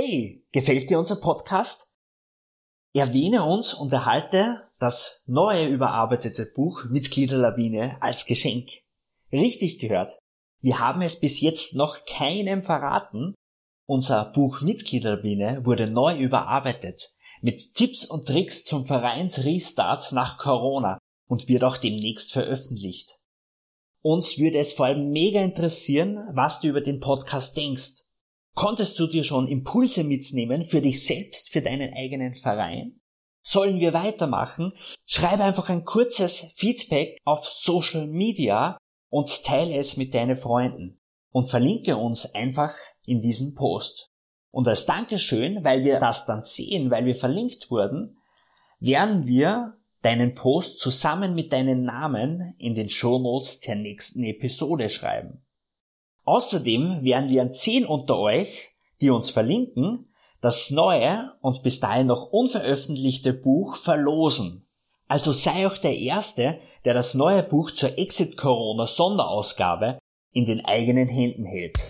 Hey, gefällt dir unser Podcast? Erwähne uns und erhalte das neue überarbeitete Buch Mitgliederlawine als Geschenk. Richtig gehört. Wir haben es bis jetzt noch keinem verraten. Unser Buch Mitgliederlawine wurde neu überarbeitet mit Tipps und Tricks zum Vereinsrestart nach Corona und wird auch demnächst veröffentlicht. Uns würde es vor allem mega interessieren, was du über den Podcast denkst. Konntest du dir schon Impulse mitnehmen für dich selbst, für deinen eigenen Verein? Sollen wir weitermachen? Schreibe einfach ein kurzes Feedback auf Social Media und teile es mit deinen Freunden und verlinke uns einfach in diesem Post. Und als Dankeschön, weil wir das dann sehen, weil wir verlinkt wurden, werden wir deinen Post zusammen mit deinem Namen in den Shownotes der nächsten Episode schreiben. Außerdem werden wir an zehn unter euch, die uns verlinken, das neue und bis dahin noch unveröffentlichte Buch verlosen. Also sei auch der Erste, der das neue Buch zur Exit Corona Sonderausgabe in den eigenen Händen hält.